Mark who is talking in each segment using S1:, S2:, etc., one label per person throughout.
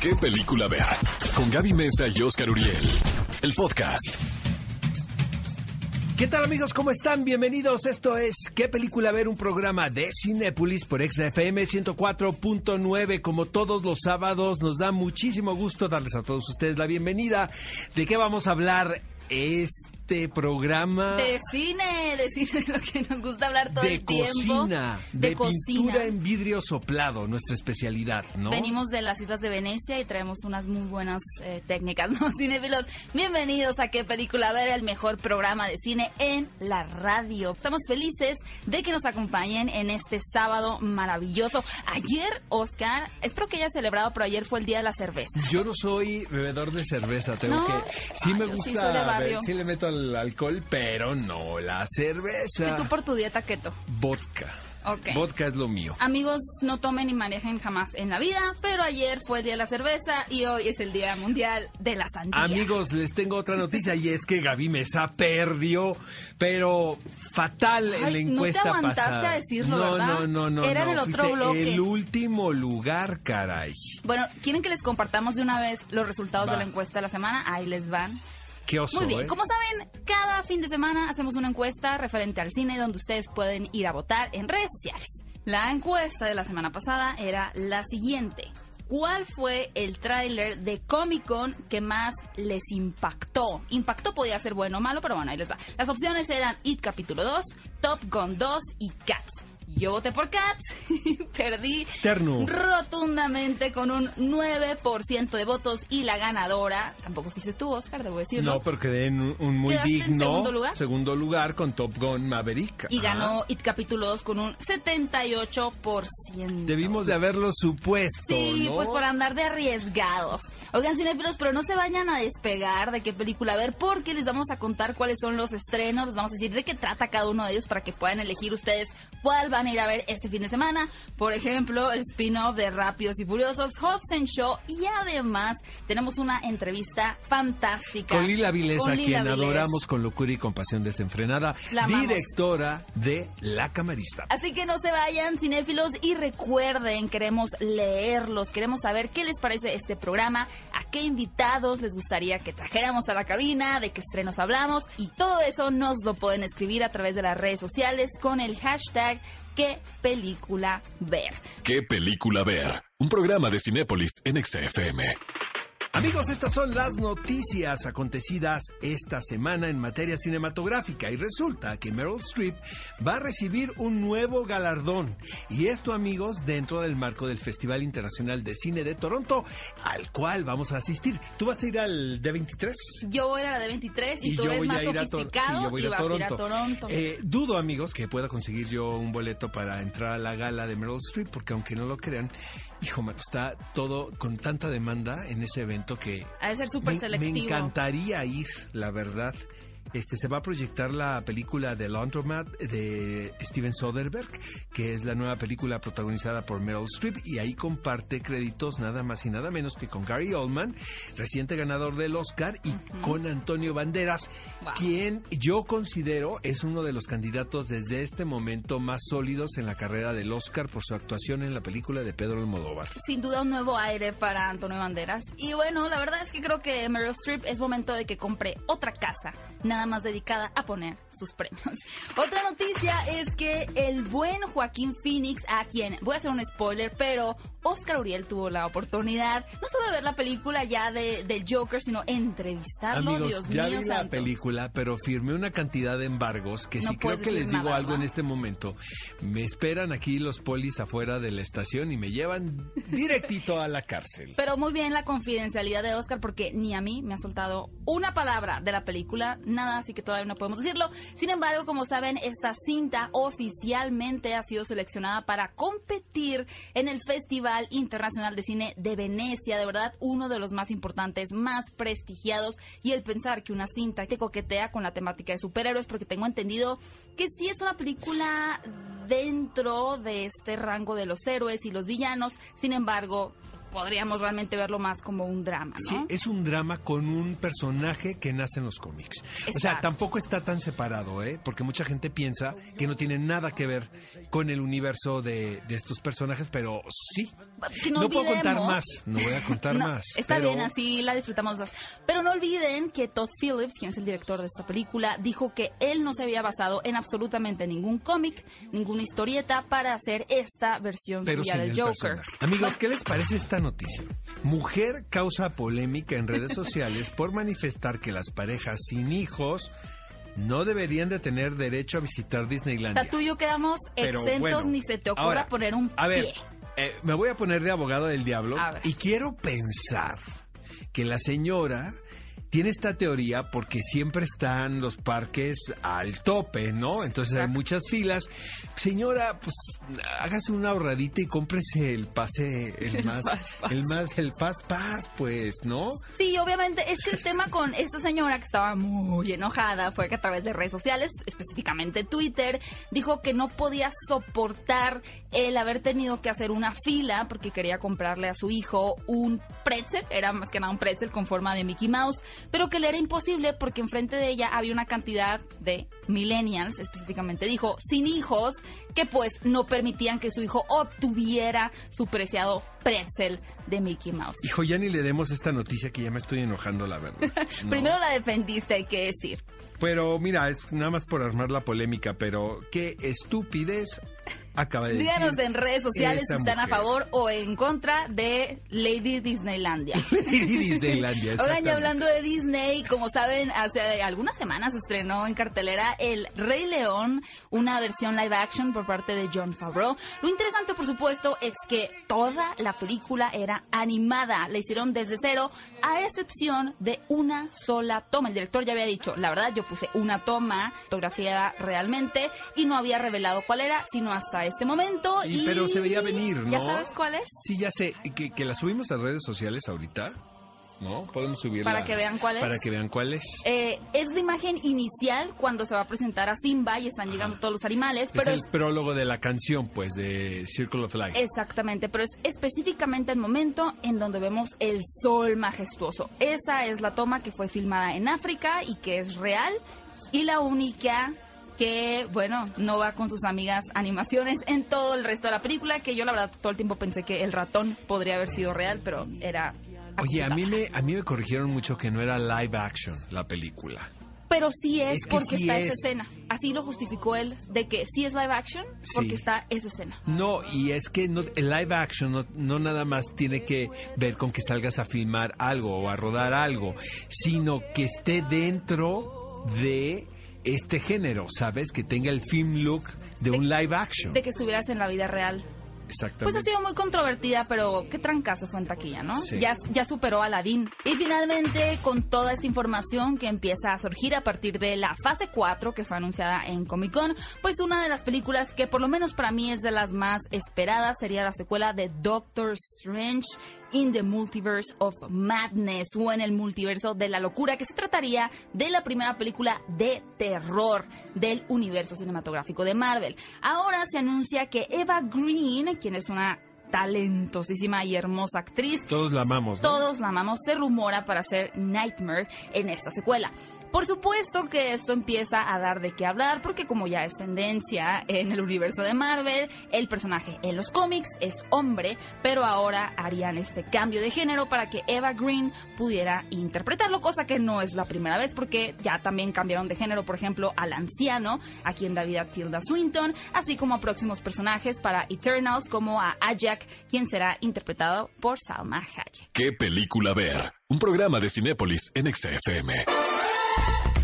S1: ¿Qué película ver? Con Gaby Mesa y Oscar Uriel. El podcast.
S2: ¿Qué tal amigos? ¿Cómo están? Bienvenidos. Esto es ¿Qué película ver? Un programa de Cinépolis por XFM 104.9. Como todos los sábados, nos da muchísimo gusto darles a todos ustedes la bienvenida. ¿De qué vamos a hablar este programa?
S3: De cine, de cine, de lo que nos gusta hablar todo
S2: de
S3: el tiempo.
S2: cocina, de,
S3: cocina.
S2: pintura en vidrio soplado, nuestra especialidad, ¿no?
S3: Venimos de las islas de Venecia y traemos unas muy buenas eh, técnicas, ¿no? Cinefilos, bienvenidos a qué película ver, el mejor programa de cine en la radio. Estamos felices de que nos acompañen en este sábado maravilloso. Ayer, Oscar, espero que hayas celebrado, pero ayer fue el día de la cerveza.
S2: Yo no soy bebedor de cerveza, tengo
S3: ¿No?
S2: que... Sí
S3: Ay,
S2: me
S3: sí
S2: gusta,
S3: soy de
S2: a ver,
S3: barrio.
S2: sí le meto al alcohol, pero no la cerveza.
S3: Si tú por tu dieta keto.
S2: Vodka. Vodka es lo mío.
S3: Amigos, no tomen ni manejen jamás en la vida, pero ayer fue el día de la cerveza y hoy es el día mundial de la sandía.
S2: Amigos, les tengo otra noticia y es que Gaby Mesa perdió, pero fatal en la
S3: Ay, no te
S2: encuesta
S3: aguantaste
S2: pasada.
S3: a decirlo,
S2: no,
S3: ¿verdad?
S2: no, no, no,
S3: Era en
S2: no,
S3: el otro bloque.
S2: El último lugar, caray.
S3: Bueno, ¿quieren que les compartamos de una vez los resultados
S2: Va.
S3: de la encuesta de la semana? Ahí les van.
S2: Qué oso,
S3: Muy bien,
S2: ¿eh?
S3: como saben, cada fin de semana hacemos una encuesta referente al cine donde ustedes pueden ir a votar en redes sociales. La encuesta de la semana pasada era la siguiente. ¿Cuál fue el tráiler de Comic Con que más les impactó? Impactó podía ser bueno o malo, pero bueno, ahí les va. Las opciones eran It Capítulo 2, Top Gun 2 y Cats. Yo voté por Cats y perdí
S2: Terno.
S3: rotundamente con un 9% de votos y la ganadora, tampoco fuiste tú, Oscar, debo decirlo.
S2: No, pero quedé en un, un muy
S3: ¿Quedaste en
S2: digno
S3: segundo lugar?
S2: segundo lugar con Top Gun Maverick.
S3: Y ganó It Capítulo 2 con un 78%.
S2: Debimos de haberlo supuesto,
S3: Sí,
S2: ¿no?
S3: pues por andar de arriesgados. Oigan, cinéfilos, pero no se vayan a despegar de qué película ver, porque les vamos a contar cuáles son los estrenos, les vamos a decir de qué trata cada uno de ellos para que puedan elegir ustedes cuál van a ir a ver este fin de semana. Por ejemplo, el spin-off de Rápidos y Furiosos, Hobbs and Show, y además tenemos una entrevista fantástica.
S2: Con Lila Vilés,
S3: Con
S2: a
S3: Lila
S2: quien adoramos con locura y compasión desenfrenada,
S3: La
S2: directora de La Camarista.
S3: Así que no se vayan, cinéfilos, y recuerden, queremos leerlos, queremos saber qué les parece este programa, a qué invitados les gustaría que trajéramos a la cabina, de qué estrenos hablamos, y todo eso nos lo pueden escribir a través de las redes sociales con el hashtag qué película ver.
S1: ¿Qué película ver? Un programa de Cinépolis en XFM.
S2: Amigos, estas son las noticias acontecidas esta semana en materia cinematográfica y resulta que Meryl Streep va a recibir un nuevo galardón y esto amigos dentro del marco del Festival Internacional de Cine de Toronto al cual vamos a asistir. ¿Tú vas a ir al D23?
S3: Yo voy a la de 23 y, tú
S2: yo
S3: eres
S2: voy
S3: más
S2: a ir a,
S3: sofisticado
S2: sí, yo voy a
S3: y
S2: ir a
S3: vas
S2: Toronto.
S3: a ir a Toronto.
S2: Eh, dudo, amigos, que pueda conseguir yo un boleto para entrar a la gala de Meryl Streep, porque aunque no lo crean, hijo, me está todo con tanta demanda en ese evento que
S3: ha de ser súper selectivo.
S2: me encantaría ir, la verdad. Este, se va a proyectar la película The Laundromat de Steven Soderbergh, que es la nueva película protagonizada por Meryl Streep y ahí comparte créditos nada más y nada menos que con Gary Oldman, reciente ganador del Oscar, y con Antonio Banderas,
S3: Wow.
S2: quien yo considero es uno de los candidatos desde este momento más sólidos en la carrera del Oscar por su actuación en la película de Pedro Almodóvar.
S3: sin duda un nuevo aire para Antonio Banderas. Y bueno, la verdad es que creo que Meryl Streep es momento de que compre otra casa, nada más dedicada a poner sus premios. Otra noticia es que el buen Joaquín Phoenix, a quien voy a hacer un spoiler, pero Oscar Uriel tuvo la oportunidad no solo de ver la película ya de, del Joker, sino entrevistarlo.
S2: Amigos,
S3: Dios
S2: ya
S3: mío
S2: vi la
S3: santo.
S2: película, pero firmé una cantidad de embargos que
S3: No
S2: si creo que les digo
S3: nada,
S2: algo en este momento, me esperan aquí los polis afuera de la estación y me llevan directito a la cárcel.
S3: Pero muy bien la confidencialidad de Oscar porque ni a mí me ha soltado una palabra de la película, nada, así que todavía no podemos decirlo. Sin embargo, como saben, esta cinta oficialmente ha sido seleccionada para competir en el Festival Internacional de Cine de Venecia, de verdad uno de los más importantes, más prestigiados y el pensar que una cinta que coquetea con la temática de superhéroes porque tengo entendido que sí es una película dentro de este rango de los héroes y los villanos, sin embargo, podríamos realmente verlo más como un drama, ¿no?
S2: Sí, es un drama con un personaje que nace en los cómics. O sea, tampoco está tan separado, ¿eh? Porque mucha gente piensa que no tiene nada que ver con el universo de, de estos personajes, pero sí,
S3: que no,
S2: No puedo contar más, no voy a contar
S3: No,
S2: más.
S3: Está
S2: pero-
S3: bien, así la disfrutamos más. Pero no olviden que Todd Phillips, quien es el director de esta película, dijo que él no se había basado en absolutamente ningún cómic, ninguna historieta para hacer esta versión
S2: Pero
S3: suya del
S2: el
S3: Joker.
S2: personaje. Amigos, ¿qué les parece esta noticia? Mujer causa polémica en redes sociales por manifestar que las parejas sin hijos no deberían de tener derecho a visitar
S3: O
S2: Disneylandia.
S3: sea, tú y yo quedamos
S2: Pero
S3: exentos,
S2: bueno,
S3: ni se te ocurra
S2: ahora,
S3: poner un
S2: A ver,
S3: pie.
S2: eh, me voy a poner de abogado del diablo y quiero pensar que la señora tiene esta teoría porque siempre están los parques al tope, ¿no? Entonces hay muchas filas. Señora, pues hágase una ahorradita y cómprese el pase, el,
S3: El
S2: más,
S3: Fast Pass.
S2: el más, el Fast Pass, pues, ¿no?
S3: Sí, obviamente, es que el tema con esta señora que estaba muy enojada fue que a través de redes sociales, específicamente Twitter, dijo que no podía soportar el haber tenido que hacer una fila porque quería comprarle a su hijo un pretzel, era más que nada un pretzel con forma de Mickey Mouse, pero que le era imposible porque enfrente de ella había una cantidad de millennials, específicamente dijo, sin hijos, que pues no permitían que su hijo obtuviera su preciado pretzel de Mickey Mouse.
S2: Hijo, ya ni le demos esta noticia que ya me estoy enojando, la verdad. ¿no?
S3: Primero la defendiste, hay que decir.
S2: Pero mira, es nada más por armar la polémica, pero qué estupidez acaba de decir.
S3: Díganos en redes sociales si están a favor o en contra de Lady Disneylandia.
S2: Disneylandia,
S3: Oigan, ya hablando de Disney, como saben, hace algunas semanas se estrenó en cartelera El Rey León, una versión live action por parte de John Favreau. Lo interesante, por supuesto, es que toda la película era animada. La hicieron desde cero, a excepción de una sola toma. El director ya había dicho, la verdad, yo puse una toma fotografiada realmente y no había revelado cuál era, sino hasta este momento.
S2: Y- pero se veía venir, ¿no?
S3: ¿Ya sabes cuál es?
S2: Sí, ya sé, que, que la subimos a redes sociales ahorita, ¿no? Podemos subirla.
S3: Para que vean cuál es.
S2: Para que vean cuál es.
S3: Eh, es la imagen inicial cuando se va a presentar a Simba y están llegando todos los animales,
S2: es
S3: pero
S2: el
S3: es
S2: prólogo de la canción, pues, de Circle of Life.
S3: exactamente, pero es específicamente el momento en donde vemos el sol majestuoso. Esa es la toma que fue filmada en África y que es real y la única que, bueno, no va con sus amigas animaciones en todo el resto de la película, que yo la verdad todo el tiempo pensé que el ratón podría haber sido real, pero era...
S2: Oye, a mí, me, a mí me corrigieron mucho que no era live action la película.
S3: Pero sí es,
S2: Es que
S3: porque
S2: sí
S3: está esa
S2: es.
S3: escena. Así lo justificó él, de que sí es live action porque
S2: Sí.
S3: está esa escena.
S2: No, y es que no- el live action no, no nada más tiene que ver con que salgas a filmar algo o a rodar algo, sino que esté dentro de este género, ¿sabes? Que tenga el film look de un live action.
S3: De que estuvieras en la vida real. Pues
S2: Exactamente.
S3: ha sido muy controvertida, pero qué trancazo fue en taquilla, ¿no?
S2: Sí.
S3: Ya, ya superó a Aladdin. Y finalmente, con toda esta información que empieza a surgir a partir de la fase 4 que fue anunciada en Comic Con, pues una de las películas que por lo menos para mí es de las más esperadas sería la secuela de Doctor Strange in the Multiverse of Madness o en el multiverso de la locura, que se trataría de la primera película de terror del universo cinematográfico de Marvel. Ahora se anuncia que Eva Green, quien es una talentosísima y hermosa actriz,
S2: Todos la amamos, ¿no?
S3: todos la amamos, se rumora para hacer Nightmare en esta secuela. Por supuesto que esto empieza a dar de qué hablar porque como ya es tendencia en el universo de Marvel, el personaje en los cómics es hombre, pero ahora harían este cambio de género para que Eva Green pudiera interpretarlo, cosa que no es la primera vez porque ya también cambiaron de género, por ejemplo, al anciano, a quien da vida Tilda Swinton, así como a próximos personajes para Eternals como a Ajak, quien será interpretado por Salma Hayek.
S1: ¿Qué película ver? Un programa de Cinépolis en XFM.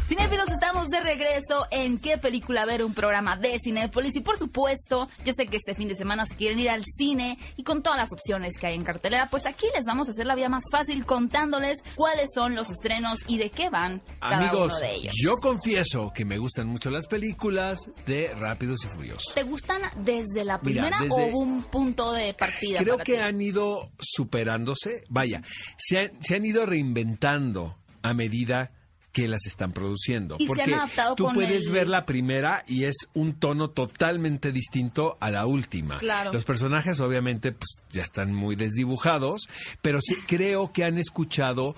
S3: Cinéfilos, estamos de regreso en qué película ver un programa de Cinépolis y por supuesto, yo sé que este fin de semana se quieren ir al cine y con todas las opciones que hay en cartelera, pues aquí les vamos a hacer la vida más fácil contándoles cuáles son los estrenos y de qué van cada
S2: Amigos,
S3: uno de ellos.
S2: yo confieso que me gustan mucho las películas de Rápidos y Furiosos.
S3: ¿Te gustan desde la
S2: Mira,
S3: primera
S2: desde-
S3: o un punto de partida?
S2: Creo
S3: para
S2: que
S3: ti?
S2: han ido superándose, vaya, se han, se han ido reinventando a medida que las están produciendo.
S3: Y se
S2: porque
S3: han adaptado
S2: tú
S3: con
S2: puedes
S3: el-
S2: ver la primera y es un tono totalmente distinto a la última.
S3: Claro.
S2: Los personajes obviamente pues, ya están muy desdibujados, pero sí creo que han escuchado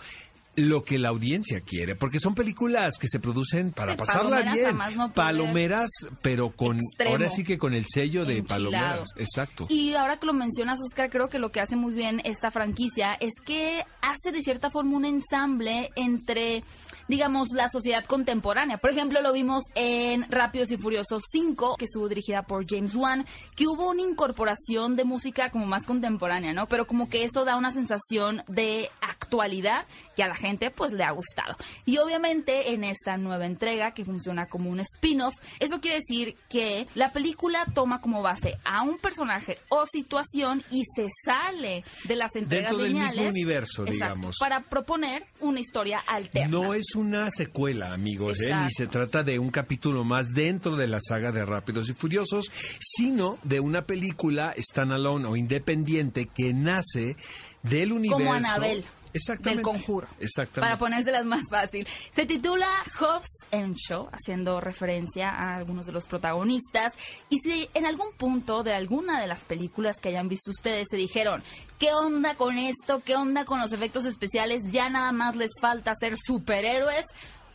S2: lo que la audiencia quiere, porque son películas que se producen para
S3: Sí,
S2: pasarla
S3: palomeras
S2: bien.
S3: más no
S2: palomeras, pero con
S3: Extremo.
S2: ahora sí que con el sello de palomeras. Exacto.
S3: Y ahora que lo mencionas, Oscar, creo que lo que hace muy bien esta franquicia es que hace de cierta forma un ensamble entre, digamos, la sociedad contemporánea. Por ejemplo, lo vimos en Rápidos y Furiosos 5, que estuvo dirigida por James Wan, que hubo una incorporación de música como más contemporánea, ¿no? Pero como que eso da una sensación de actualidad que a la gente pues le ha gustado. Y obviamente en esta nueva entrega que funciona como un spin-off, eso quiere decir que la película toma como base a un personaje o situación y se sale de las entregas
S2: Dentro del mismo
S3: lineales.
S2: universo,
S3: Exacto,
S2: digamos.
S3: Para proponer una historia alterna.
S2: No es una secuela, amigos, ¿eh? ni se trata de un capítulo más dentro de la saga de Rápidos y Furiosos, sino de una película standalone o independiente que nace del universo.
S3: como Anabel.
S2: Exactamente.
S3: Del conjuro.
S2: Exactamente.
S3: Para ponérselas más fácil. Se titula Hobbs and Shaw, haciendo referencia a algunos de los protagonistas. Y si en algún punto de alguna de las películas que hayan visto ustedes se dijeron, ¿qué onda con esto? ¿Qué onda con los efectos especiales? Ya nada más les falta ser superhéroes.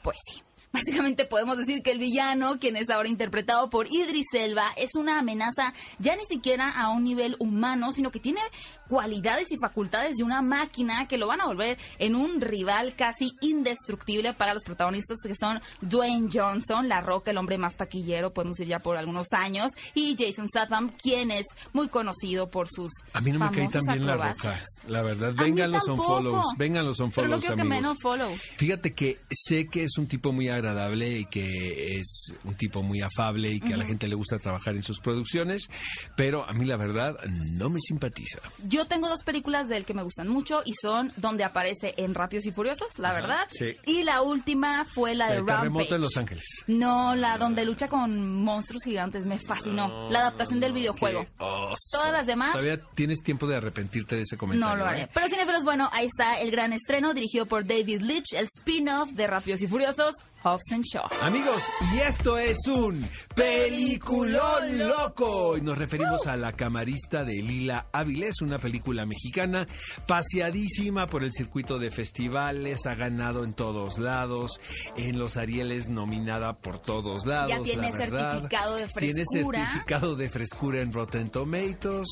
S3: Pues sí. Básicamente podemos decir que el villano, quien es ahora interpretado por Idris Elba, es una amenaza ya ni siquiera a un nivel humano, sino que tiene cualidades y facultades de una máquina que lo van a volver en un rival casi indestructible para los protagonistas que son Dwayne Johnson, La Roca, el hombre más taquillero, podemos decir ya por algunos años, y Jason Statham, quien es muy conocido por sus
S2: A mí no me cae tan bien la roca, la verdad. Vengan los unfollows, vengan los unfollows,
S3: que
S2: amigos.
S3: menos follow.
S2: Fíjate que sé que es un tipo muy agradable y que es un tipo muy afable y que a la gente le gusta trabajar en sus producciones, pero a mí la verdad no me simpatiza.
S3: Yo tengo dos películas de él que me gustan mucho y son donde aparece en Rápidos y Furiosos, la verdad.
S2: sí.
S3: Y la última fue la de
S2: El terremoto
S3: Rampage.
S2: en Los Ángeles.
S3: No, la donde lucha con monstruos gigantes, me fascinó. la adaptación del videojuego. Todas las demás
S2: Todavía tienes tiempo de arrepentirte de ese comentario.
S3: no lo haré.
S2: ¿eh?
S3: Pero cinefilos, bueno, ahí está el gran estreno dirigido por David Leitch, el spin-off de Rápidos y Furiosos, Hobbs and Shaw.
S2: Amigos, y esto es un peliculón loco. Y nos referimos a La camarista de Lila Avilés, una película mexicana paseadísima por el circuito de festivales, ha ganado en todos lados, en los Arieles nominada por todos lados.
S3: Ya tiene
S2: la verdad.
S3: certificado de
S2: Tiene
S3: frescura.
S2: certificado de frescura en Rotten Tomatoes.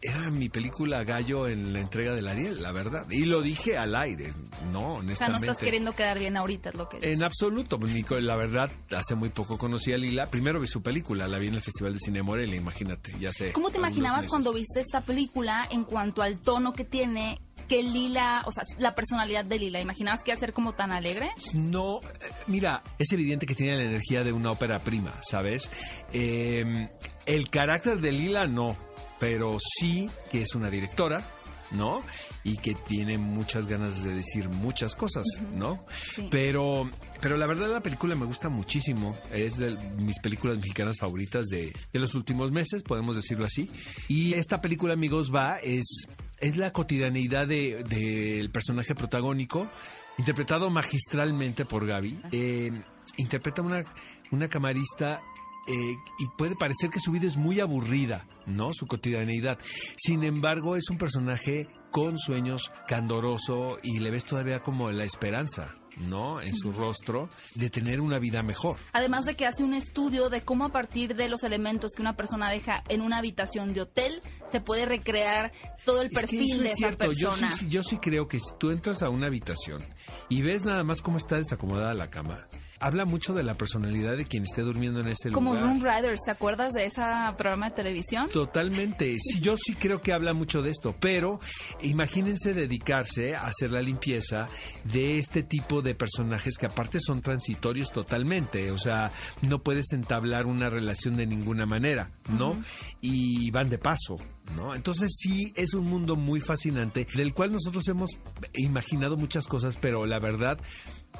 S2: Era mi película gallo en la entrega del Ariel, la verdad. Y lo dije al aire, no,
S3: O sea,
S2: honestamente.
S3: no estás queriendo quedar bien ahorita, es lo que
S2: En absoluto, Nico, la verdad, hace muy poco conocí a Lila. Primero vi su película, la vi en el Festival de Cine Morelia, imagínate, ya sé.
S3: ¿Cómo te imaginabas cuando viste esta película en cuanto al tono que tiene que Lila, o sea, la personalidad de Lila? ¿Imaginabas que iba a ser como tan alegre?
S2: No, eh, mira, es evidente que tiene la energía de una ópera prima, ¿sabes? Eh, el carácter de Lila no, pero sí que es una directora, ¿no? Y que tiene muchas ganas de decir muchas cosas, ¿no?
S3: Sí.
S2: Pero, pero la verdad la película me gusta muchísimo. Es de mis películas mexicanas favoritas de, de los últimos meses, podemos decirlo así. Y esta película, amigos, va, es, es la cotidianeidad de- del personaje protagónico, interpretado magistralmente por Gaby. Eh, interpreta una, una camarista eh, y puede parecer que su vida es muy aburrida, ¿no? Su cotidianeidad. Sin embargo, es un personaje con sueños, candoroso y le ves todavía como la esperanza, ¿no? En su rostro de tener una vida mejor.
S3: Además de que hace un estudio de cómo a partir de los elementos que una persona deja en una habitación de hotel se puede recrear todo el
S2: Es
S3: perfil
S2: eso
S3: de
S2: es
S3: esa
S2: cierto. Yo
S3: persona.
S2: sí, yo sí creo que si tú entras a una habitación y ves nada más cómo está desacomodada la cama, habla mucho de la personalidad de quien esté durmiendo en ese
S3: Como
S2: lugar.
S3: Room Riders, ¿te acuerdas de ese programa de televisión?
S2: Totalmente. Sí, yo sí creo que habla mucho de esto, pero imagínense dedicarse a hacer la limpieza de este tipo de personajes que aparte son transitorios totalmente, o sea, no puedes entablar una relación de ninguna manera, ¿no? Y van de paso. ¿No? Entonces sí es un mundo muy fascinante del cual nosotros hemos imaginado muchas cosas, pero la verdad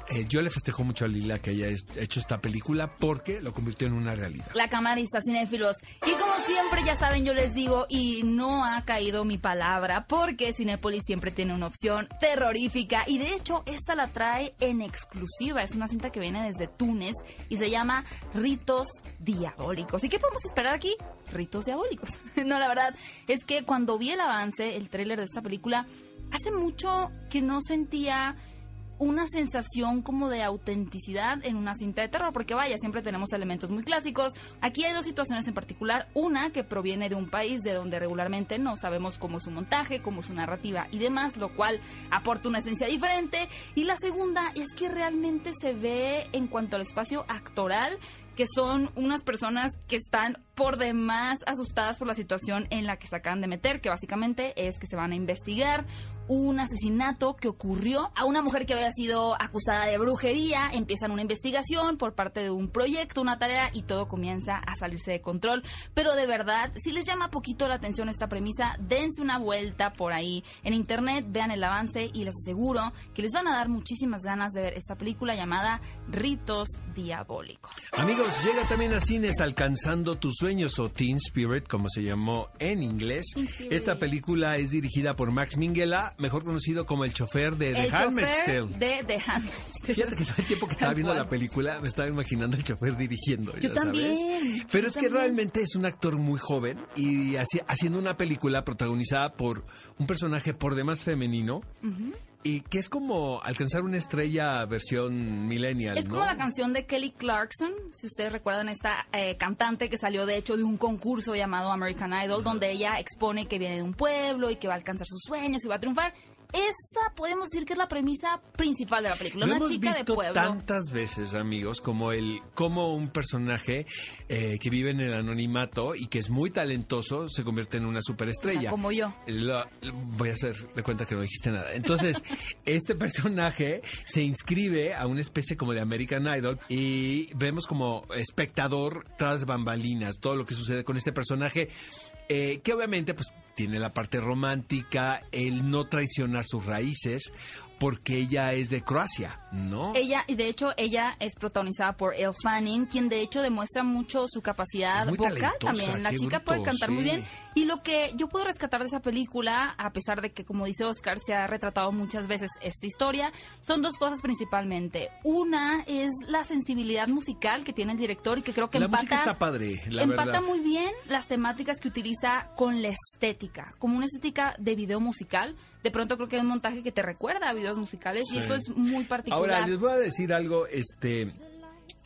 S2: eh, yo le festejo mucho a Lila que haya hecho esta película porque lo convirtió en una realidad.
S3: La camarista cinéfilos. Y como siempre, ya saben, yo les digo, y no ha caído mi palabra, porque Cinépolis siempre tiene una opción terrorífica. Y de hecho, esta la trae en exclusiva. Es una cinta que viene desde Túnez y se llama Ritos Diabólicos. ¿Y qué podemos esperar aquí? Ritos Diabólicos. no, la verdad es que cuando vi el avance, el tráiler de esta película, hace mucho que no sentía una sensación como de autenticidad en una cinta de terror, porque vaya, siempre tenemos elementos muy clásicos. Aquí hay dos situaciones en particular, una que proviene de un país de donde regularmente no sabemos cómo es su montaje, cómo es su narrativa y demás, lo cual aporta una esencia diferente, y la segunda es que realmente se ve en cuanto al espacio actoral que son unas personas que están por demás asustadas por la situación en la que se acaban de meter, que básicamente es que se van a investigar un asesinato que ocurrió a una mujer que había sido acusada de brujería. Empiezan una investigación por parte de un proyecto, una tarea y todo comienza a salirse de control. Pero de verdad, si les llama poquito la atención esta premisa, dense una vuelta por ahí en internet, vean el avance y les aseguro que les van a dar muchísimas ganas de ver esta película llamada Ritos Diabólicos.
S2: Amigos, llega también a cines Alcanzando tus sueños o Teen Spirit, como se llamó en inglés. Esta película es dirigida por Max Minghella mejor conocido como el chofer de The Handmaid's Tale.
S3: De The Handmaid's Tale.
S2: Fíjate que todo el tiempo que estaba viendo la película me estaba imaginando el chofer dirigiendo.
S3: Yo también.
S2: Pero es que realmente es un actor muy joven y haciendo una película protagonizada por un personaje por demás femenino y que es como alcanzar una estrella versión millennial.
S3: Es como la canción de Kelly Clarkson, si ustedes recuerdan esta eh, cantante que salió de hecho de un concurso llamado American Idol, donde ella expone que viene de un pueblo y que va a alcanzar sus sueños y va a triunfar esa podemos decir que es la premisa principal de la película. una chica de pueblo.
S2: tantas veces, amigos, como el como un personaje eh, que vive en el anonimato y que es muy talentoso se convierte en una superestrella.
S3: como yo.
S2: voy a hacer de cuenta que no dijiste nada. Entonces, este personaje se inscribe a una especie como de American Idol y vemos como espectador tras bambalinas todo lo que sucede con este personaje eh, que obviamente pues tiene la parte romántica, el no traicionar sus raíces, porque ella es de Croacia, ¿no?
S3: Ella, y de hecho, ella es protagonizada por Elle Fanning, quien de hecho demuestra mucho su capacidad vocal también. La chica puede cantar muy bien. Y lo que yo puedo rescatar de esa película, a pesar de que, como dice Oscar, se ha retratado muchas veces esta historia, son dos cosas principalmente. Una es la sensibilidad musical que tiene el director y que creo que
S2: la
S3: empata,
S2: está padre, la
S3: empata muy bien las temáticas que utiliza con la estética, como una estética de video musical de pronto creo que hay un montaje que te recuerda a videos musicales y eso es muy particular.
S2: Ahora, les voy a decir algo, este...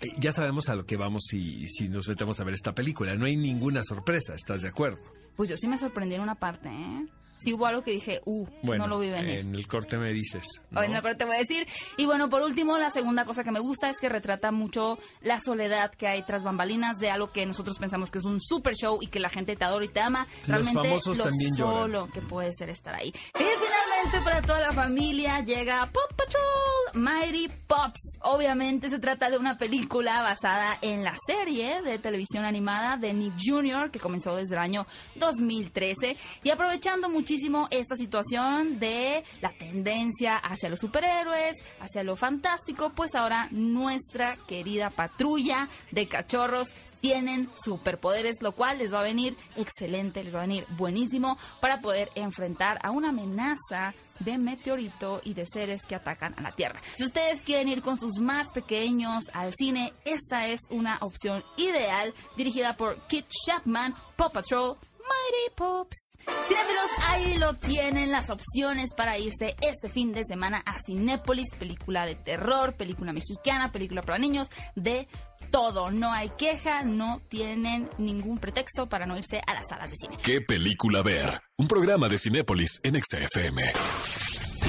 S2: Eh, ya sabemos a lo que vamos si, si nos metemos a ver esta película. No hay ninguna sorpresa, ¿estás de acuerdo?
S3: Pues yo sí me sorprendí en una parte, ¿eh? sí hubo algo que dije, uh, no lo vi venir.
S2: En el corte me dices.
S3: ¿no? En el corte voy a decir. Y bueno, por último, la segunda cosa que me gusta es que retrata mucho la soledad que hay tras bambalinas de algo que nosotros pensamos que es un super show y que la gente te adora y te ama. Realmente,
S2: Los famosos
S3: lo
S2: también
S3: solo que puede ser estar ahí. Y finalmente, para toda la familia, llega Pop Patrol Mighty Pops. Obviamente se trata de una película basada en la serie de televisión animada de Nick Jr., que comenzó desde el año 2013. Y aprovechando muchísimo esta situación de la tendencia hacia los superhéroes, hacia lo fantástico, pues ahora nuestra querida patrulla de cachorros tienen superpoderes, lo cual les va a venir excelente, les va a venir buenísimo para poder enfrentar a una amenaza de meteorito y de seres que atacan a la Tierra. Si ustedes quieren ir con sus más pequeños al cine, esta es una opción ideal dirigida por Kit Chapman, Paw Patrol, Mighty Pops. Cinefilos, ahí lo tienen las opciones para irse este fin de semana a Cinépolis, película de terror, película mexicana, película para niños, de todo. No hay queja, no tienen ningún pretexto para no irse a las salas de cine.
S1: ¿Qué película ver? Un programa de Cinépolis en XFM.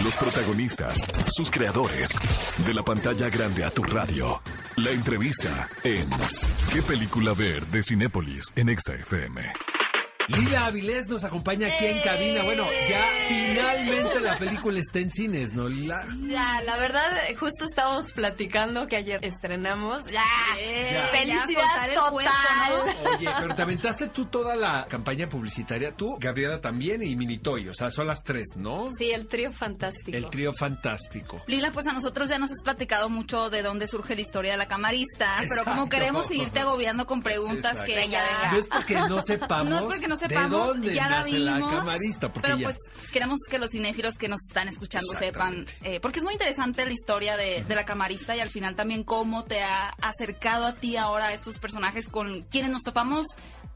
S1: Los protagonistas, sus creadores, de la pantalla grande a tu radio. La entrevista en ¿Qué película ver? de Cinépolis en XFM.
S2: Lila Avilés nos acompaña aquí en cabina. Bueno, ya finalmente la película está en cines, ¿no, Lila?
S4: Ya, la verdad, justo estábamos platicando que ayer estrenamos. Ya, felicidad total.
S2: Oye, pero te aventaste tú toda la campaña publicitaria. Tú, Gabriela también y Minitoy. O sea, son las tres, ¿no?
S4: Sí, el trío fantástico.
S2: El trío fantástico.
S3: Lila, pues a nosotros ya nos has platicado mucho de dónde surge la historia de la camarista. Pero como queremos seguirte agobiando con preguntas que ya...
S2: No es porque no sepamos.
S3: No es porque no sepamos, ya la vimos.
S2: La camarista,
S3: pero pues queremos que los cinéfilos que nos están escuchando sepan, eh, porque es muy interesante la historia de, de, la camarista y al final también cómo te ha acercado a ti ahora estos personajes con quienes nos topamos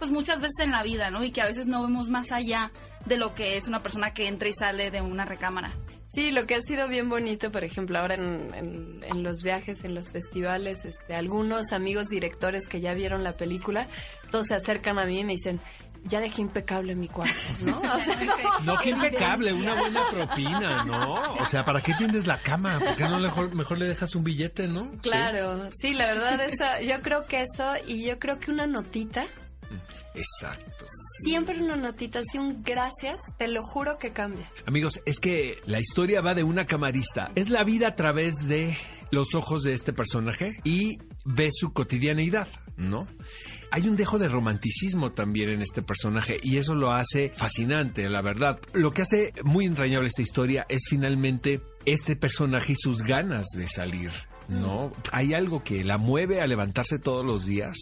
S3: pues muchas veces en la vida, ¿no? Y que a veces no vemos más allá de lo que es una persona que entra y sale de una recámara.
S4: Sí, lo que ha sido bien bonito, por ejemplo, ahora en, en, los viajes, en los festivales, este, algunos amigos directores que ya vieron la película, todos se acercan a mí y me dicen, ya dejé impecable mi cuarto, ¿no?
S2: no, que impecable, una buena propina, ¿no? O sea, ¿para qué tiendes la cama? ¿Por qué no mejor, mejor le dejas un billete, no?
S4: Claro, sí, la verdad, eso, yo creo que eso, y yo creo que una notita.
S2: Exacto.
S4: Siempre una notita, así un gracias, te lo juro que cambia.
S2: Amigos, es que la historia va de una camarista. Es la vida a través de los ojos de este personaje y ve su cotidianeidad, ¿no? Hay un dejo de romanticismo también en este personaje y eso lo hace fascinante, la verdad. Lo que hace muy entrañable esta historia es finalmente este personaje y sus ganas de salir. ¿no? Hay algo que la mueve a levantarse todos los días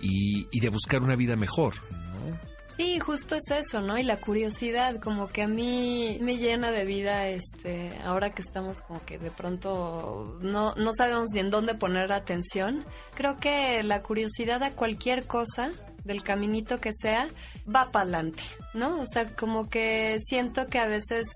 S2: y, y, de buscar una vida mejor, ¿no?
S4: Sí, justo es eso, ¿no? Y la curiosidad, como que a mí me llena de vida, este, ahora que estamos como que de pronto no, no sabemos ni en dónde poner atención. Creo que la curiosidad a cualquier cosa, del caminito que sea, va para adelante, ¿no? O sea, como que siento que a veces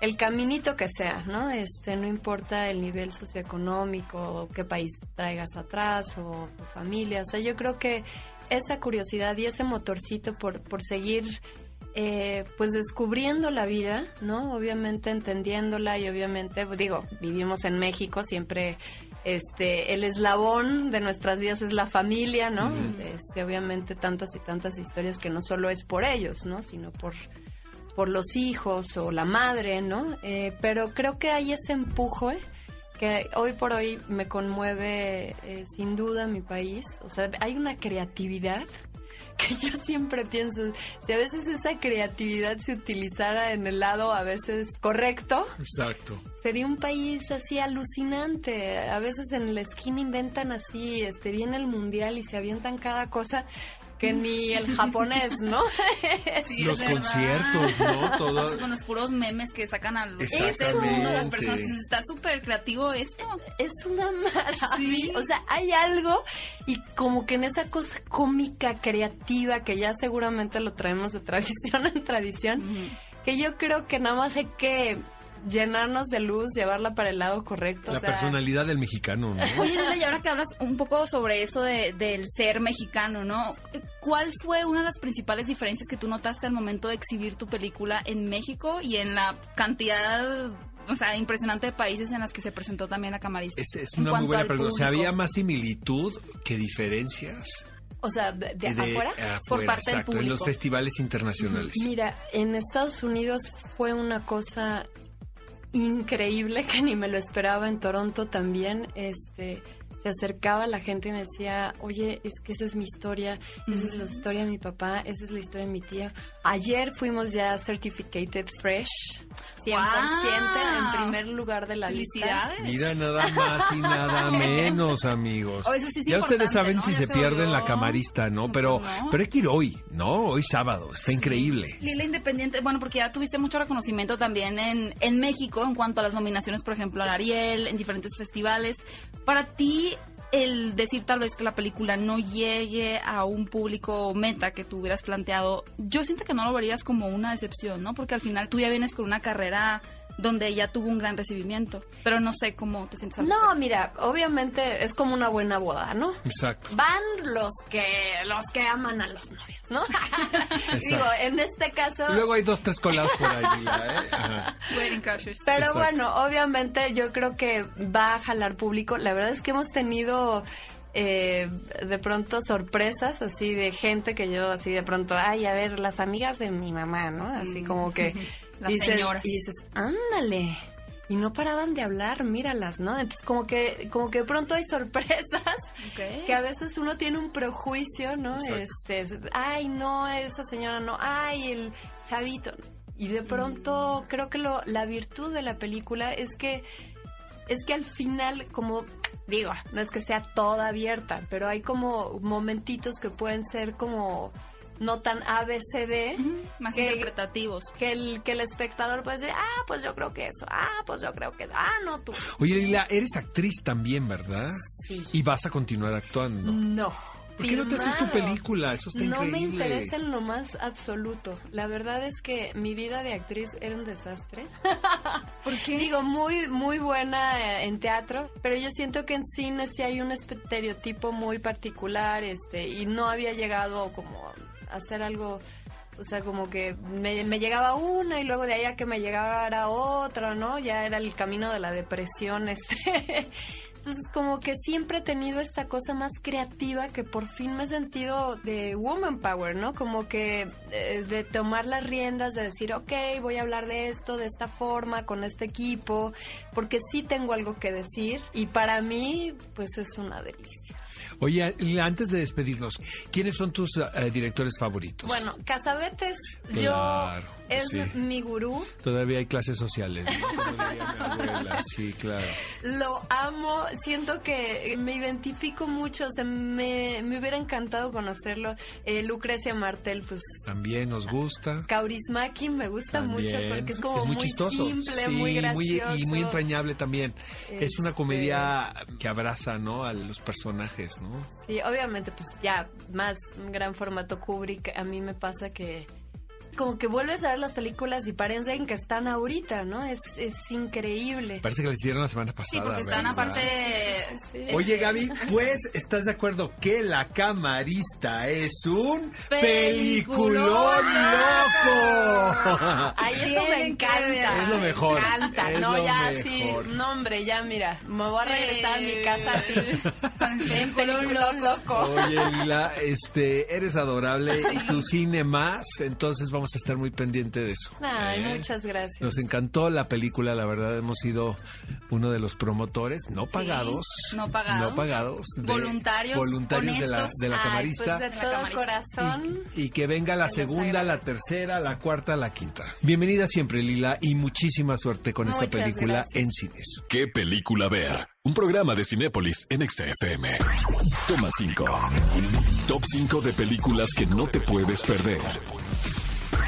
S4: el caminito que sea, ¿no? Este, no importa el nivel socioeconómico, qué país traigas atrás o, o familia. O sea, yo creo que esa curiosidad y ese motorcito por, por seguir eh, pues descubriendo la vida, ¿no? Obviamente entendiéndola y obviamente, digo, vivimos en México, siempre este el eslabón de nuestras vidas es la familia, ¿no? Este, obviamente tantas y tantas historias que no solo es por ellos, ¿no? Sino por por los hijos o la madre, ¿no? Eh, pero creo que hay ese empujo, ¿eh? Que hoy por hoy me conmueve eh, sin duda mi país. O sea, hay una creatividad que yo siempre pienso, si a veces esa creatividad se utilizara en el lado a veces correcto,
S2: exacto,
S4: sería un país así alucinante. A veces en la esquina inventan así, este viene el mundial y se avientan cada cosa que ni el japonés, ¿no?
S2: los conciertos, ¿no?
S3: Todo... Con los puros memes que sacan a los mundo las personas. Está súper creativo esto.
S4: Es una maravilla. O sea, hay algo y como que en esa cosa cómica, creativa, que ya seguramente lo traemos de tradición en tradición, que yo creo que nada más hay que llenarnos de luz, llevarla para el lado correcto.
S2: La personalidad del mexicano, ¿no?
S3: Oye, y ahora que hablas un poco sobre eso de, del ser mexicano, ¿no? ¿Cuál fue una de las principales diferencias que tú notaste al momento de exhibir tu película en México y en la cantidad o sea, impresionante de países en las que se presentó también la camarista.
S2: Es, es una muy buena pregunta. O sea, ¿había más similitud que diferencias?
S4: O sea, de, afuera, por parte
S2: del público. en los festivales internacionales.
S4: Mira, en Estados Unidos fue una cosa increíble que ni me lo esperaba en Toronto también. Este, se acercaba la gente y me decía, oye, es que esa es mi historia, esa es la historia de mi papá, esa es la historia de mi tía. Ayer fuimos ya Certificated Fresh, 100% en primer lugar de la lista.
S2: Mira, nada más y nada menos, amigos.
S3: Oh,
S2: ya ustedes saben si se, pierden la camarista, ¿no? Pero, pero hay que ir hoy, ¿no? Hoy sábado, está increíble.
S3: Lila Independiente, bueno, porque ya tuviste mucho reconocimiento también en, en México en cuanto a las nominaciones, por ejemplo, al Ariel, en diferentes festivales. Para ti, el decir tal vez que la película no llegue a un público meta que tú hubieras planteado, yo siento que no lo verías como una decepción, ¿no? Porque al final tú ya vienes con una carrera donde ella tuvo un gran recibimiento. Pero no sé cómo te sientes al
S4: No, mira, obviamente es como una buena boda, ¿no?
S2: Exacto.
S4: Van los que los que aman a los novios, ¿no? Digo, en este caso...
S2: Luego hay dos, tres colados por ahí, ¿eh?
S3: Wedding crashers.
S4: Pero bueno, obviamente yo creo que va a jalar público. La verdad es que hemos tenido... Eh, de pronto sorpresas así de gente que yo así de pronto, ay, a ver, las amigas de mi mamá, ¿no? Así como que
S3: Las y señoras.
S4: y dices, ándale. Y no paraban de hablar, míralas, ¿no? Entonces como que, como que de pronto hay sorpresas que a veces uno tiene un prejuicio, ¿no? Este, ay, no, esa señora no, ay, el chavito. Y de pronto creo que lo, la virtud de la película es que es que al final, como digo, no es que sea toda abierta, pero hay como momentitos que pueden ser como no tan ABCD.
S3: Más interpretativos.
S4: Que el, que el espectador puede decir, ah, pues yo creo que eso, ah, pues yo creo que eso, ah, no tú.
S2: Oye, Lila, eres actriz también, ¿verdad?
S4: Sí.
S2: Y vas a continuar actuando.
S4: No.
S2: ¿Por qué no te haces tu película? Eso está
S4: no me
S2: increíble.
S4: interesa en lo más absoluto. La verdad es que mi vida de actriz era un desastre.
S3: ¿Por qué?
S4: Digo, muy, muy buena eh, en teatro, pero yo siento que en cine sí hay un estereotipo muy particular, este, y no había llegado como hacer algo, o sea, como que me, llegaba una y luego de ahí a que me llegara otra, ¿no? Ya era el camino de la depresión, este. Entonces, como que siempre he tenido esta cosa más creativa que por fin me he sentido de woman power, ¿no? Como que eh, de tomar las riendas, de decir, ok, voy a hablar de esto, de esta forma, con este equipo, porque sí tengo algo que decir y para mí, pues es una delicia.
S2: Oye, antes de despedirnos, ¿quiénes son tus eh, directores favoritos?
S4: Bueno, Casabetes,
S2: Claro,
S4: yo es
S2: sí.
S4: mi gurú,
S2: Todavía hay clases sociales. Sí, claro.
S4: lo amo, siento que me identifico mucho, o sea, me, me hubiera encantado conocerlo. Eh, Lucrecia Martel, pues
S2: También nos gusta.
S4: Kaurismaki me gusta mucho porque es como
S2: muy,
S4: muy,
S2: chistoso.
S4: simple,
S2: Sí,
S4: muy gracioso.
S2: y muy entrañable también. Es una
S4: Este-
S2: comedia que abraza, ¿no? A los personajes, ¿no?
S4: Sí, obviamente, pues ya más un gran formato Kubrick. A mí me pasa que como que vuelves a ver las películas y parecen que están ahorita, ¿no? Es, es increíble.
S2: Parece que lo hicieron la semana pasada.
S3: Sí, porque están
S2: ¿verdad?
S3: aparte...
S4: Sí.
S2: Oye, Gaby, pues, ¿estás de acuerdo que La Camarista es un
S3: Peliculón.
S2: peliculón loco?
S4: Ay, eso me encanta.
S2: Es lo mejor,
S4: Me encanta.
S2: es
S4: no, ya
S2: mejor.
S4: sí. No, hombre, ya mira. Me voy a regresar a mi casa así.
S3: En
S4: Peliculón loco.
S2: Oye, Lila, este, eres adorable y tu cine más, entonces vamos a estar muy pendiente de eso.
S4: Ay,
S2: ¿eh?
S4: muchas gracias.
S2: Nos encantó la película, la verdad hemos sido uno de los promotores, no pagados,
S3: no pagados.
S2: no pagados, de-
S3: Voluntarios,
S2: voluntarios de la, de la
S4: Ay,
S2: camarista.
S4: pues de todo
S3: camarista.
S4: corazón.
S2: Y, y que venga la segunda, la tercera, la cuarta, la quinta. Bienvenida siempre, Lila, y muchísima suerte con esta película
S4: gracias.
S2: en cines.
S1: ¿Qué película ver? Un programa de Cinépolis en XFM. Toma 5. Top 5 de películas que no te puedes perder.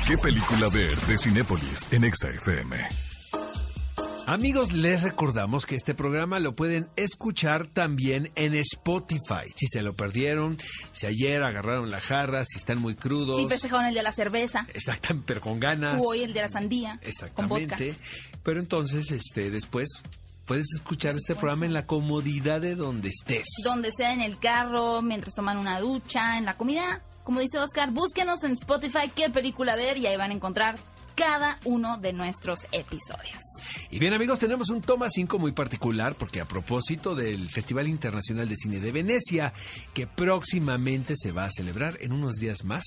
S1: ¿Qué película ver de Cinépolis en XFM?
S2: Amigos, les recordamos que este programa lo pueden escuchar también en Spotify. Si se lo perdieron, si ayer agarraron la jarra, si están muy crudos.
S3: Sí, festejaron el de la cerveza.
S2: Exactamente, pero con ganas.
S3: O hoy el de la sandía. Con vodka.
S2: Exactamente. Pero entonces, este, después puedes escuchar este programa en la comodidad de donde estés.
S3: Donde sea en el carro, mientras toman una ducha, en la comida. Como dice Oscar, búsquenos en Spotify qué película ver y ahí van a encontrar cada uno de nuestros episodios.
S2: Y bien amigos, tenemos un toma 5 muy particular porque a propósito del Festival Internacional de Cine de Venecia, que próximamente se va a celebrar en unos días más.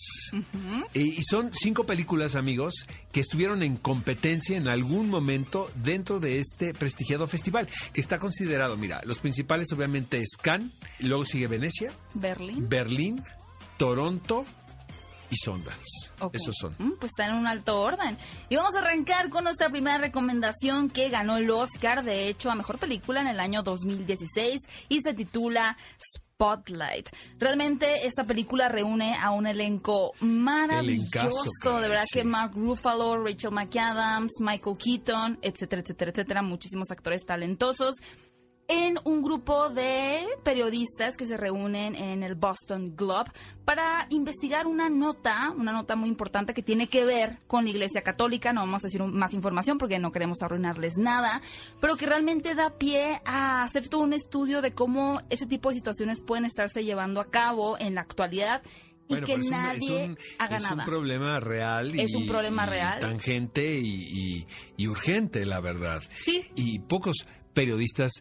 S2: y, y son cinco películas amigos que estuvieron en competencia en algún momento dentro de este prestigiado festival, que está considerado, mira, los principales obviamente es Cannes, luego sigue Venecia,
S3: Berlín.
S2: Berlín, Toronto y Sundance.
S3: Ok.
S2: Esos son.
S3: Mm, Pues está en un alto orden. Y vamos a arrancar con nuestra primera recomendación que ganó el Oscar, de hecho, a Mejor Película en el año 2016 y se titula Spotlight. Realmente esta película reúne a un elenco maravilloso.
S2: Caray,
S3: de verdad
S2: sí.
S3: que Mark Ruffalo, Rachel McAdams, Michael Keaton, etcétera, etcétera, etcétera. Muchísimos actores talentosos en un grupo de periodistas que se reúnen en el Boston Globe para investigar una nota, una nota muy importante que tiene que ver con la Iglesia Católica. No vamos a decir más información porque no queremos arruinarles nada, pero que realmente da pie a hacer todo un estudio de cómo ese tipo de situaciones pueden estarse llevando a cabo en la actualidad y
S2: Bueno,
S3: que
S2: es un-
S3: nadie
S2: es un,
S3: haga
S2: es
S3: nada.
S2: un problema real.
S3: Es
S2: y-
S3: un problema
S2: y
S3: real.
S2: Tangente y, y- y urgente, la verdad.
S3: Sí.
S2: Y pocos periodistas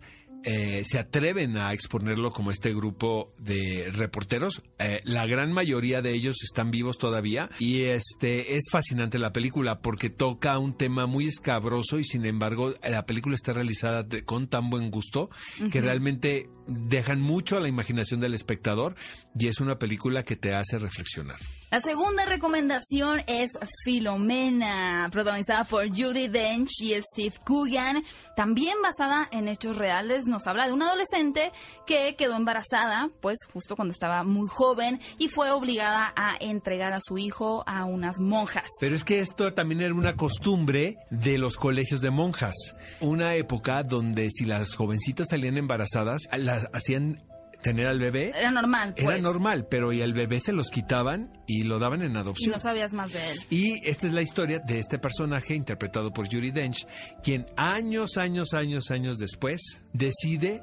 S2: eh, se atreven a exponerlo como este grupo de reporteros. Eh, la gran mayoría de ellos están vivos todavía y este es fascinante la película porque toca un tema muy escabroso y sin embargo la película está realizada de- con tan buen gusto que realmente dejan mucho a la imaginación del espectador y es una película que te hace reflexionar.
S3: La segunda recomendación es Filomena, protagonizada por Judy Dench y Steve Coogan, también basada en hechos reales. Nos habla de una adolescente que quedó embarazada, pues justo cuando estaba muy joven, y fue obligada a entregar a su hijo a unas monjas.
S2: Pero es que esto también era una costumbre de los colegios de monjas. Una época donde si las jovencitas salían embarazadas, las hacían tener al bebé.
S3: Era normal, pues.
S2: Era normal, pero y el bebé se los quitaban y lo daban en
S3: Y
S2: adopción.
S3: no sabías más de él.
S2: Y esta es la historia de este personaje interpretado por Yuri Dench, quien años, años, años, años después decide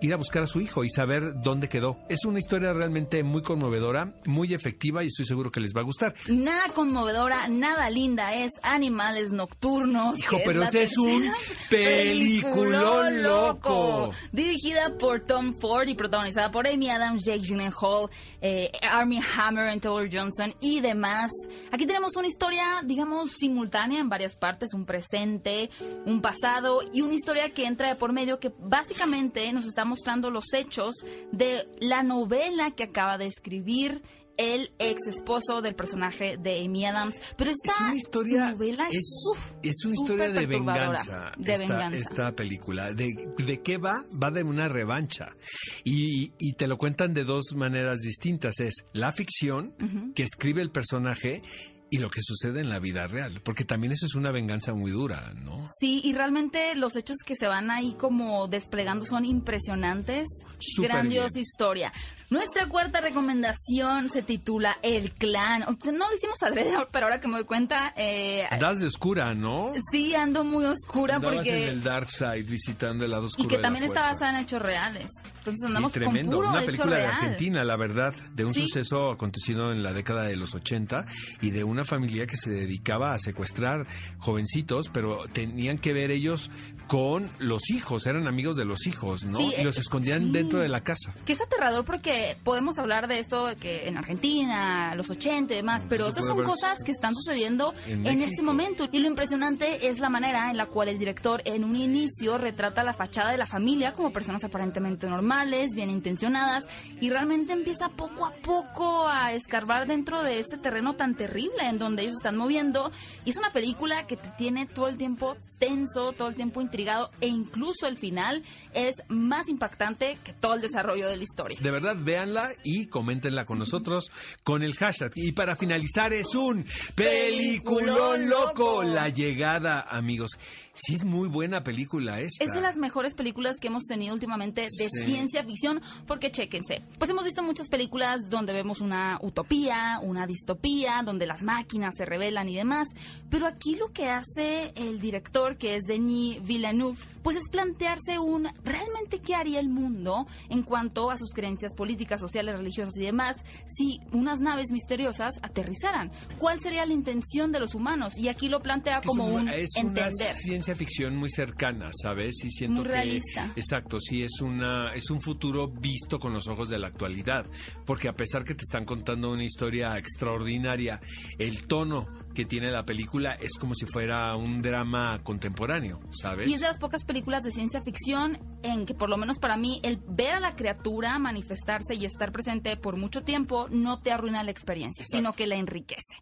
S2: ir a buscar a su hijo y saber dónde quedó. Es una historia realmente muy conmovedora, muy efectiva y estoy seguro que les va a gustar.
S3: Nada conmovedora, nada linda es Animales Nocturnos.
S2: Hijo, pero
S3: la
S2: ese es un peliculón loco.
S3: Dirigida por Tom Ford y protagonizada por Amy Adams, Jake Gyllenhaal, eh, Armie Hammer, y Taylor Johnson y demás. Aquí tenemos una historia, digamos, simultánea en varias partes, un presente, un pasado y una historia que entra de por medio que básicamente nos está mostrando los hechos de la novela que acaba de escribir el ex esposo del personaje de Amy Adams. Pero esta
S2: Es una historia,
S3: novela es,
S2: es,
S3: uf,
S2: es una historia de venganza,
S3: de
S2: esta,
S3: venganza.
S2: esta película. ¿De, ¿De qué va? Va de una revancha. Y, y te lo cuentan de dos maneras distintas. Es la ficción que escribe el personaje y lo que sucede en la vida real. Porque también eso es una venganza muy dura, ¿no?
S3: Sí, y realmente los hechos que se van ahí como desplegando son impresionantes.
S2: Súper
S3: Grandiosa
S2: bien.
S3: historia. Nuestra cuarta recomendación se titula El Clan. No lo hicimos adrede, pero ahora que me doy cuenta, eh,
S2: de oscura, ¿no?
S3: sí ando muy oscura
S2: Andabas
S3: porque...
S2: en el dark side visitando el lado oscuro
S3: Y que
S2: de
S3: también está basada en hechos reales. Entonces
S2: Sí,
S3: andamos
S2: tremendo.
S3: con puro
S2: Una película de. Argentina, la verdad, de un
S3: Sí.
S2: suceso acontecido en la década de los 80 y de una familia que se dedicaba a secuestrar jovencitos, pero tenían que ver ellos con los hijos, eran amigos de los hijos, ¿no?
S3: Sí,
S2: y los
S3: eh,
S2: escondían dentro de la casa.
S3: Que es aterrador porque podemos hablar de esto que en Argentina, los 80 y demás, pero estas son cosas que están sucediendo
S2: en
S3: este momento. Y lo impresionante es la manera en la cual el director en un inicio retrata la fachada de la familia como personas aparentemente normales, bien intencionadas, y realmente empieza poco a poco a escarbar dentro de este terreno tan terrible en donde ellos están moviendo. Y es una película que te tiene todo el tiempo tenso, todo el tiempo intrigado, e incluso el final es más impactante que todo el desarrollo de la historia.
S2: De verdad, véanla y coméntenla con nosotros con el hashtag. Y para finalizar, es un peliculón loco.
S3: loco.
S2: La llegada, amigos. Sí, es muy buena película esta.
S3: Es de las mejores películas que hemos tenido últimamente de
S2: Sí.
S3: ciencia ficción, porque chéquense. Pues hemos visto muchas películas donde vemos una utopía, una distopía, donde las máquinas se rebelan y demás, pero aquí lo que hace el director, que es Denis Villeneuve, pues es plantearse un realmente qué haría el mundo en cuanto a sus creencias políticas, sociales, religiosas y demás si unas naves misteriosas aterrizaran. ¿Cuál sería la intención de los humanos? Y aquí lo plantea
S2: Es que
S3: como un
S2: es
S3: entender.
S2: una ciencia ficción muy cercana, ¿sabes? Y siento
S3: Muy
S2: que
S3: realista.
S2: exacto, sí es una es un futuro visto con los ojos de la actualidad, porque a pesar que te están contando una historia extraordinaria, el tono que tiene la película es como si fuera un drama contemporáneo, ¿sabes?
S3: Y es de las pocas películas de ciencia ficción en que, por lo menos para mí, el ver a la criatura manifestarse y estar presente por mucho tiempo no te arruina la experiencia,
S2: Exacto.
S3: sino que la enriquece.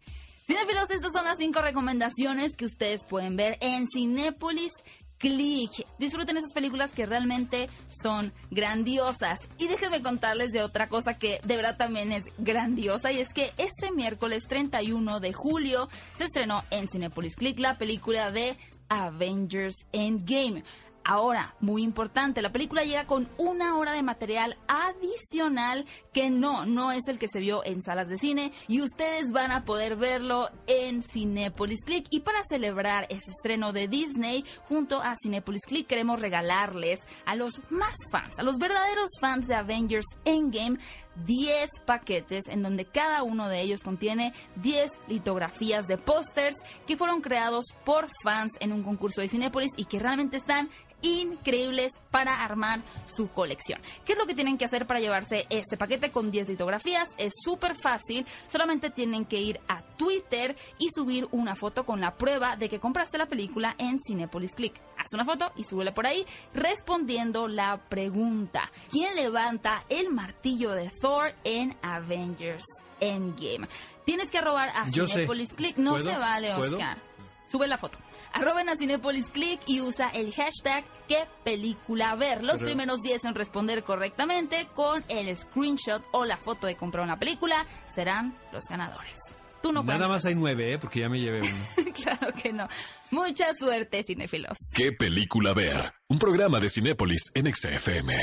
S3: Cinefilos, estas son las cinco recomendaciones que ustedes pueden ver en Cinépolis Click. Disfruten esas películas que realmente son grandiosas. Y déjenme contarles de otra cosa que de verdad también es grandiosa. Y es que este miércoles 31 de julio se estrenó en Cinépolis Click la película de Avengers Endgame. Ahora, muy importante, la película llega con una hora de material adicional que no, no es el que se vio en salas de cine y ustedes van a poder verlo en Cinepolis Click. Y para celebrar ese estreno de Disney junto a Cinepolis Click queremos regalarles a los más fans, a los verdaderos fans de Avengers Endgame 10 paquetes en donde cada uno de ellos contiene 10 litografías de pósters que fueron creados por fans en un concurso de Cinépolis y que realmente están increíbles para armar su colección. ¿Qué es lo que tienen que hacer para llevarse este paquete con 10 litografías? Es súper fácil, solamente tienen que ir a Twitter y subir una foto con la prueba de que compraste la película en Cinepolis Click. Haz una foto y súbele por ahí respondiendo la pregunta. ¿Quién levanta el martillo de Thor en Avengers Endgame? Tienes que arrobar a
S2: Yo sé.
S3: Cinepolis Click. No
S2: ¿Puedo?
S3: se vale,
S2: ¿Puedo?
S3: Oscar. Sube la foto. Arroben a Cinepolis Click y usa el hashtag qué película ver. Los
S2: Pero-
S3: primeros 10 en responder correctamente con el screenshot o la foto de comprar una película serán los ganadores. Tú no
S2: Nada
S3: cuentas.
S2: más hay nueve, ¿eh? Porque ya me llevé uno.
S3: claro que no. Mucha suerte, cinéfilos.
S1: ¿Qué película ver? Un programa de Cinépolis en XFM.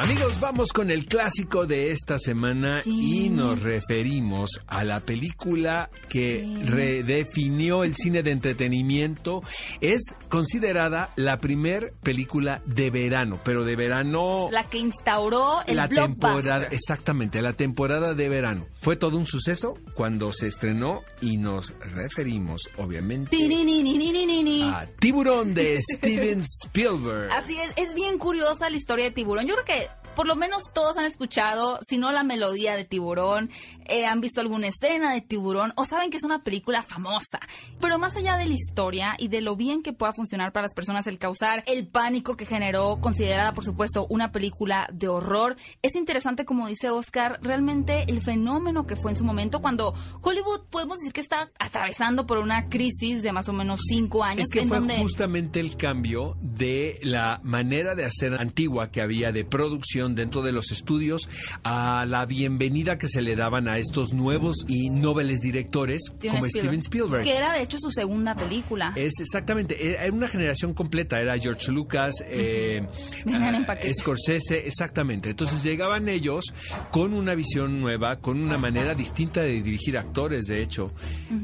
S2: Amigos, vamos con el clásico de esta semana y nos referimos a la película que redefinió el cine de entretenimiento. Es considerada la primer película de verano, pero de verano...
S3: La que instauró el
S2: la temporada, Exactamente, la temporada de verano. Fue todo un suceso cuando se estrenó y nos referimos, obviamente, a Tiburón de Steven Spielberg.
S3: Así es, es bien curiosa la historia de Tiburón. Yo creo que por lo menos todos han escuchado, si no la melodía de Tiburón, eh, han visto alguna escena de Tiburón o saben que es una película famosa. Pero más allá de la historia y de lo bien que pueda funcionar para las personas el causar el pánico que generó, considerada por supuesto una película de horror, es interesante como dice Oscar, realmente el fenómeno que fue en su momento cuando Hollywood podemos decir que está atravesando por una crisis de más o menos cinco años.
S2: Es que
S3: en
S2: fue
S3: donde
S2: justamente el cambio de la manera de hacer antigua que había de producción dentro de los estudios a la bienvenida que se le daban a estos nuevos y noveles directores como Steven Spielberg.
S3: Que era de hecho su segunda película.
S2: Es exactamente, era una generación completa, era George Lucas, eh, ah. Scorsese, exactamente. Entonces llegaban ellos con una visión nueva, con una manera distinta de dirigir actores, de hecho.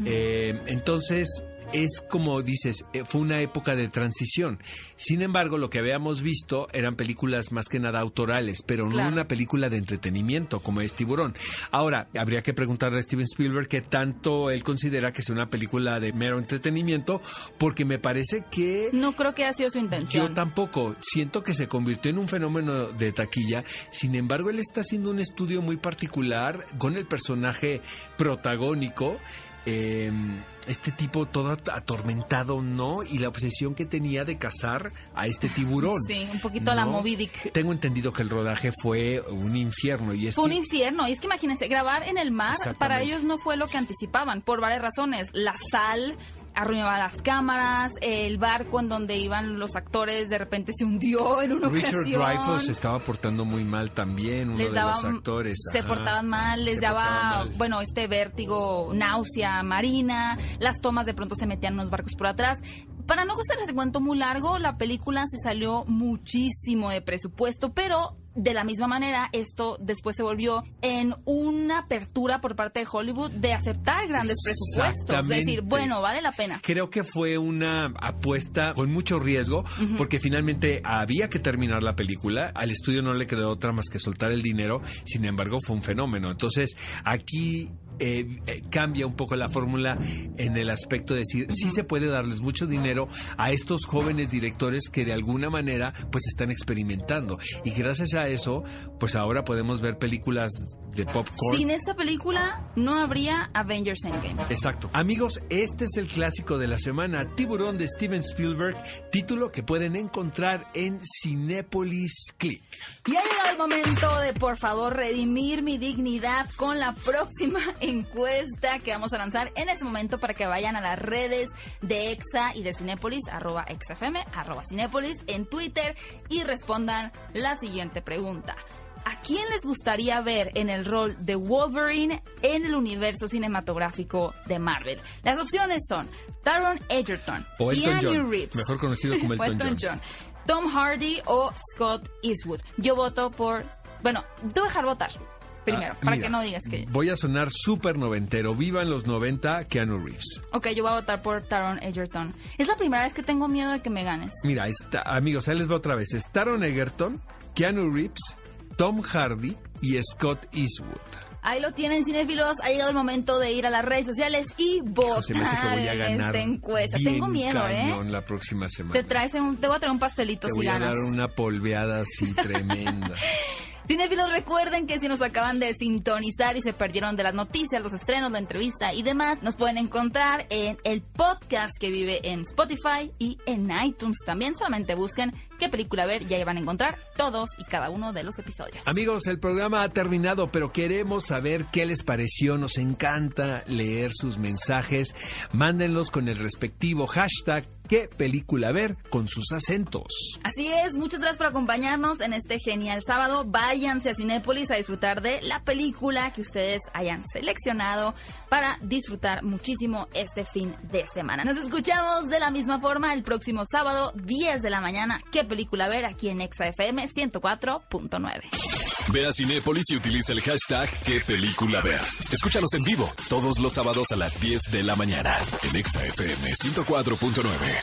S2: Eh, entonces es como dices, eh, fue una época de transición. Sin embargo, lo que habíamos visto eran películas más que nada autorales, pero
S3: Claro.
S2: no una película de entretenimiento como es Tiburón. Ahora, habría que preguntarle a Steven Spielberg qué tanto él considera que sea una película de mero entretenimiento, porque me parece que
S3: No creo que haya sido su
S2: yo
S3: intención.
S2: tampoco. Siento que se convirtió en un fenómeno de taquilla. Sin embargo, él está haciendo un estudio muy particular con el personaje protagónico. Eh, este tipo todo at- atormentado, ¿no? Y la obsesión que tenía de cazar a este tiburón.
S3: Sí, un poquito a la. Moby Dick.
S2: Tengo entendido que el rodaje fue un infierno y es
S3: Fue un infierno. Y es que imagínense, grabar en el mar para ellos no fue lo que anticipaban, por varias razones. La sal arruinaba las cámaras, el barco en donde iban los actores de repente se hundió en una
S2: Richard
S3: ocasión.
S2: Dreyfuss se estaba portando muy mal también, uno
S3: les
S2: de
S3: daba,
S2: los actores.
S3: se
S2: ajá.
S3: portaban mal, les daba,
S2: mal.
S3: bueno, este vértigo, náusea marina, las tomas de pronto se metían en los barcos por atrás. Para no hacerles el cuento muy largo, la película se salió muchísimo de presupuesto, pero de la misma manera, esto después se volvió en una apertura por parte de Hollywood de aceptar grandes presupuestos. Es decir, bueno, vale la pena.
S2: Creo que fue una apuesta con mucho riesgo, porque finalmente había que terminar la película. Al estudio no le quedó otra más que soltar el dinero. Sin embargo, fue un fenómeno. Entonces, aquí eh, eh, cambia un poco la fórmula en el aspecto de decir, sí se puede darles mucho dinero a estos jóvenes directores que de alguna manera pues están experimentando. Y gracias a eso, pues ahora podemos ver películas de popcorn.
S3: Sin esta película no habría Avengers Endgame.
S2: Exacto. Amigos, este es el clásico de la semana, Tiburón de Steven Spielberg, título que pueden encontrar en Cinépolis Click.
S3: Y ha llegado el momento de, por favor, redimir mi dignidad con la próxima encuesta que vamos a lanzar en ese momento para que vayan a las redes de EXA y de Cinépolis, arroba EXAFM, arroba Cinépolis en Twitter y respondan la siguiente pregunta. ¿A quién les gustaría ver en el rol de Wolverine en el universo cinematográfico de Marvel? Las opciones son Taron Egerton,
S2: O Elton
S3: Keanu
S2: John,
S3: Reeves,
S2: mejor conocido como Elton John.
S3: Tom Hardy o Scott Eastwood. Yo voto por... Bueno, voy a dejar votar primero,
S2: Ah,
S3: para
S2: mira,
S3: que no digas que...
S2: Voy a sonar súper noventero. Vivan los 90, Keanu Reeves.
S3: Ok, yo voy a votar por Taron Egerton. Es la primera vez que tengo miedo de que me ganes.
S2: Mira, está, amigos, ahí les va otra vez. Es Taron Egerton, Keanu Reeves, Tom Hardy y Scott Eastwood.
S3: Ahí lo tienen, cinéfilos. Ha llegado el momento de ir a las redes sociales y votar
S2: Se me hace que voy a ganar.
S3: esta encuesta.
S2: bien
S3: Tengo miedo,
S2: cañón
S3: ¿eh?
S2: la próxima semana.
S3: Te, traes un, te voy a traer un pastelito
S2: Te
S3: si
S2: voy a dar una polveada así tremenda.
S3: Cinéfilos, recuerden que si nos acaban de sintonizar y se perdieron de las noticias, los estrenos, la entrevista y demás, nos pueden encontrar en el podcast que vive en Spotify y en iTunes también. Solamente busquen qué película ver y ahí van a encontrar todos y cada uno de los episodios.
S2: Amigos, el programa ha terminado, pero queremos saber qué les pareció. Nos encanta leer sus mensajes. Mándenlos con el respectivo hashtag qué película ver con sus acentos.
S3: Así es, muchas gracias por acompañarnos en este genial sábado. Váyanse a Cinépolis a disfrutar de la película que ustedes hayan seleccionado para disfrutar muchísimo este fin de semana. Nos escuchamos de la misma forma el próximo sábado, 10 de la mañana. ¿Qué película ver aquí en ExaFM 104.9.
S1: Ve a Cinépolis y utiliza el hashtag qué película ver. Escúchanos en vivo todos los sábados a las 10 de la mañana en ExaFM 104.9.